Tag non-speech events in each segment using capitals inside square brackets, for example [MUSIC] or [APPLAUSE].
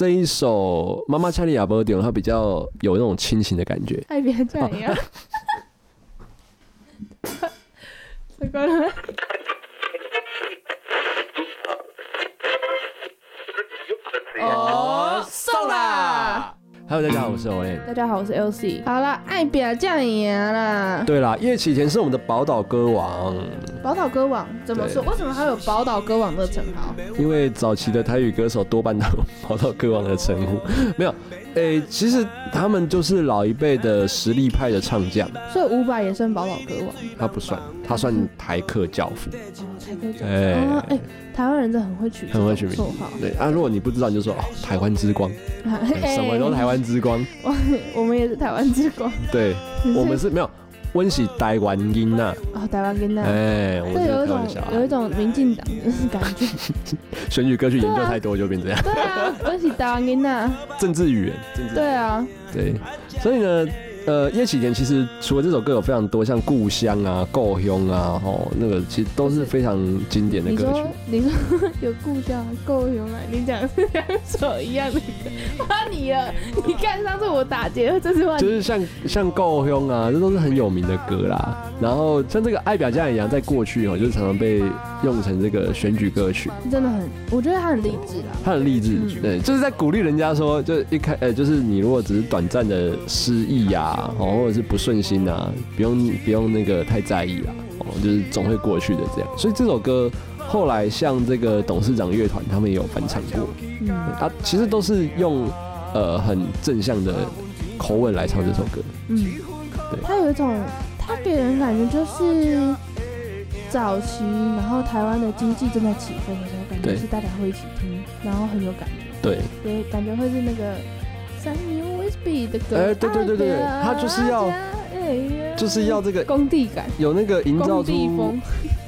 这一首《妈妈恰利亚波迪》，它比较有那种亲情的感觉。爱别这样呀。这个呢？哦，送啦！Hello，大家好，我是 Olen。大家好，我是 LC。好了，爱表酱牙啦，对啦，叶启田是我们的宝岛歌王，宝岛歌王怎么说？为什么还有宝岛歌王的称号？因为早期的台语歌手多半都有宝岛歌王的称呼。没有，诶、其实他们就是老一辈的实力派的唱将，所以伍佰也算宝岛歌王。他不算，他算台客教父。台客教父。哎、哦，哎，台湾人真的很会取这很会取名。对啊，如果你不知道，你就说哦，台湾之光，[LAUGHS] 哎什么都台湾之光。[LAUGHS] 我我们也是台湾之光。对，[LAUGHS] 我们是没有温是台湾音呐，哦，台湾音呐。哎，我有一种有一种民进党的感觉。选举歌曲研究太多就变这样，对啊，温是台湾音呐。[LAUGHS] 政治语言，政治对啊，对，所以呢，呃，叶启田其实除了这首歌有非常多，像《故乡》啊、《故乡》啊，哦，那个其实都是非常经典的歌曲说。你说 [LAUGHS] 有故乡够用来，你讲是两首一样的歌，[LAUGHS] 换你了。你看上次我打劫，这次换。就是像像《故乡》啊，这都是很有名的歌啦。然后像这个《爱表家一样，在过去哦，就是常常被用成这个选举歌曲。真的很，我觉得他很励志啦。他很励志，嗯对，就是在鼓励人家说，就一开，呃，就是你如果只是短暂的失意呀，哦，或者是不顺心啊，不用不用那个太在意啦，哦，就是总会过去的这样。所以这首歌后来像这个董事长乐团他们也有翻唱过，嗯，啊，其实都是用呃很正向的口吻来唱这首歌，嗯，对。他有一种，他给人感觉就是早期，然后台湾的经济正在起飞的时候，感觉是大家会一起听，然后很有感觉，对，对感觉会是那个三牛 Whisby 的歌，哎对对对对对他就是要要就是要这个工地感，有那个营造出风，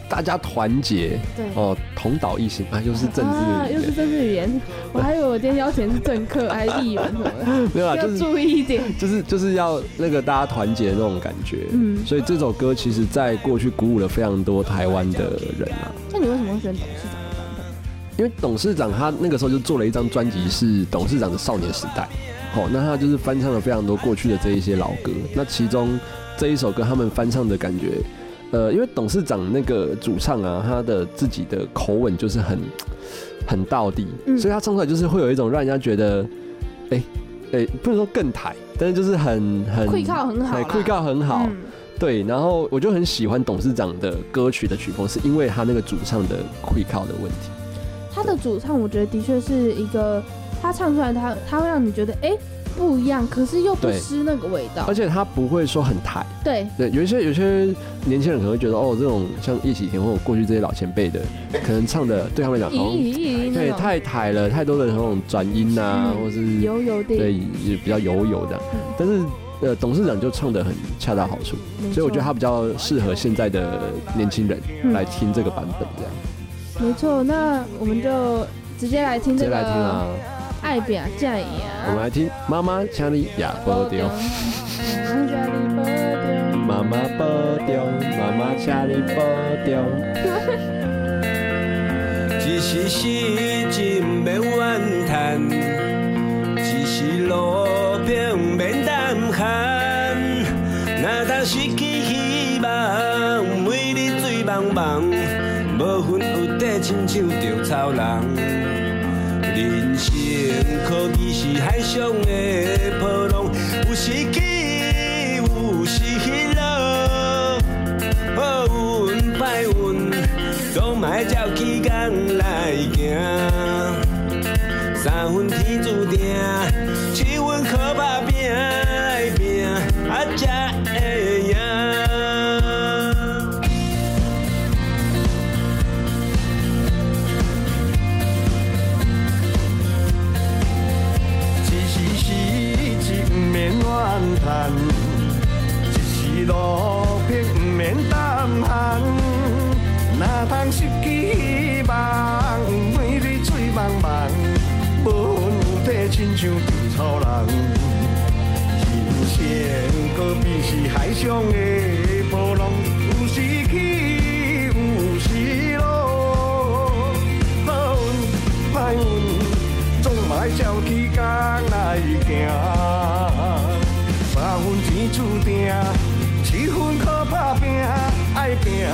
大家团结对。哦，同岛一心啊，又是政治啊，又是政治语言，我还以为我今天邀请的是政客还是议员什么的，[LAUGHS] 没有啦，就是注意一点。就是就是要那个大家团结的那种感觉。嗯，所以这首歌其实在过去鼓舞了非常多台湾的人啊，那你为什么会选董事长？的版本？因为董事长他那个时候就做了一张专辑是董事长的少年时代，哦，那他就是翻唱了非常多过去的这一些老歌，那其中这一首歌他们翻唱的感觉，呃，因为董事长那个主唱啊，他的自己的口吻就是很很到底，嗯所以他唱出来就是会有一种让人家觉得，哎、哎、不能说更台，但是就是很很会靠很好啦，哎会靠很好，嗯对，然后我就很喜欢董事长的歌曲的曲风，是因为他那个主唱的会靠的问题。他的主唱，我觉得的确是一个，他唱出来他他会让你觉得哎、不一样，可是又不失那个味道而。且他不会说很台。对，对，有一些有些年轻人可能会觉得，哦，这种像叶启田或者过去这些老前辈的，[LAUGHS] 可能唱的对他们来讲，对太台了，太多的那种转音啊，嗯或是油油的，对也比较油油的。嗯但是呃，董事长就唱的很恰到好处，所以我觉得他比较适合现在的年轻人嗯来听这个版本，这样没错。那我们就直接来听这个直接来听啊。爱表酱呀。我们来听妈妈请你也保重，妈妈保重，妈妈请你保重。[LAUGHS] 一时失志不免怨叹，一时路平免胆寒。若当失去希望，每日醉茫茫，无魂有底，亲像稻草人。人生可比是海上的波浪，有时起，有时落。好运歹运，总嘛要照起工来行。三分天注定，七分靠打拼来拼，啊才叹，一时路平不免胆寒。若通失去希望，每日醉茫茫，无魂有体，亲像稻草人。人生可比是海上的波浪，有时起，有时落。好运歹运，总嘛歹照起工来行。分天注定，七分靠打拼，爱拼。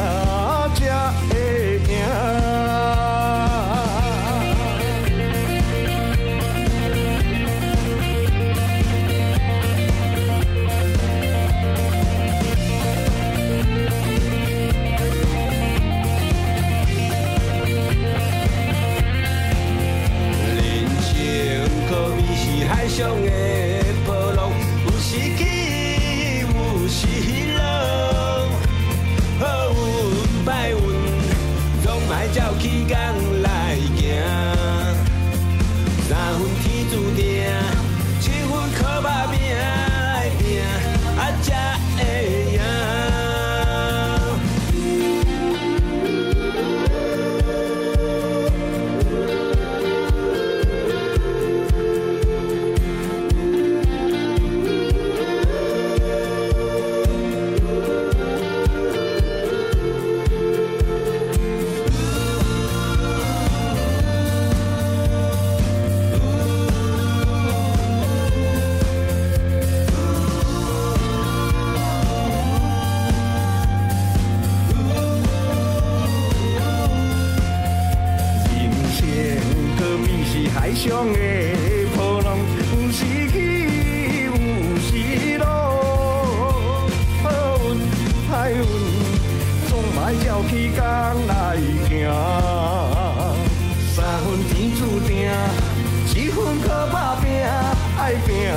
总爱照起工来行。上的波浪，有时起，有时落。好运歹运，总爱照起工来行。三分天注定，七分靠打拼，爱拼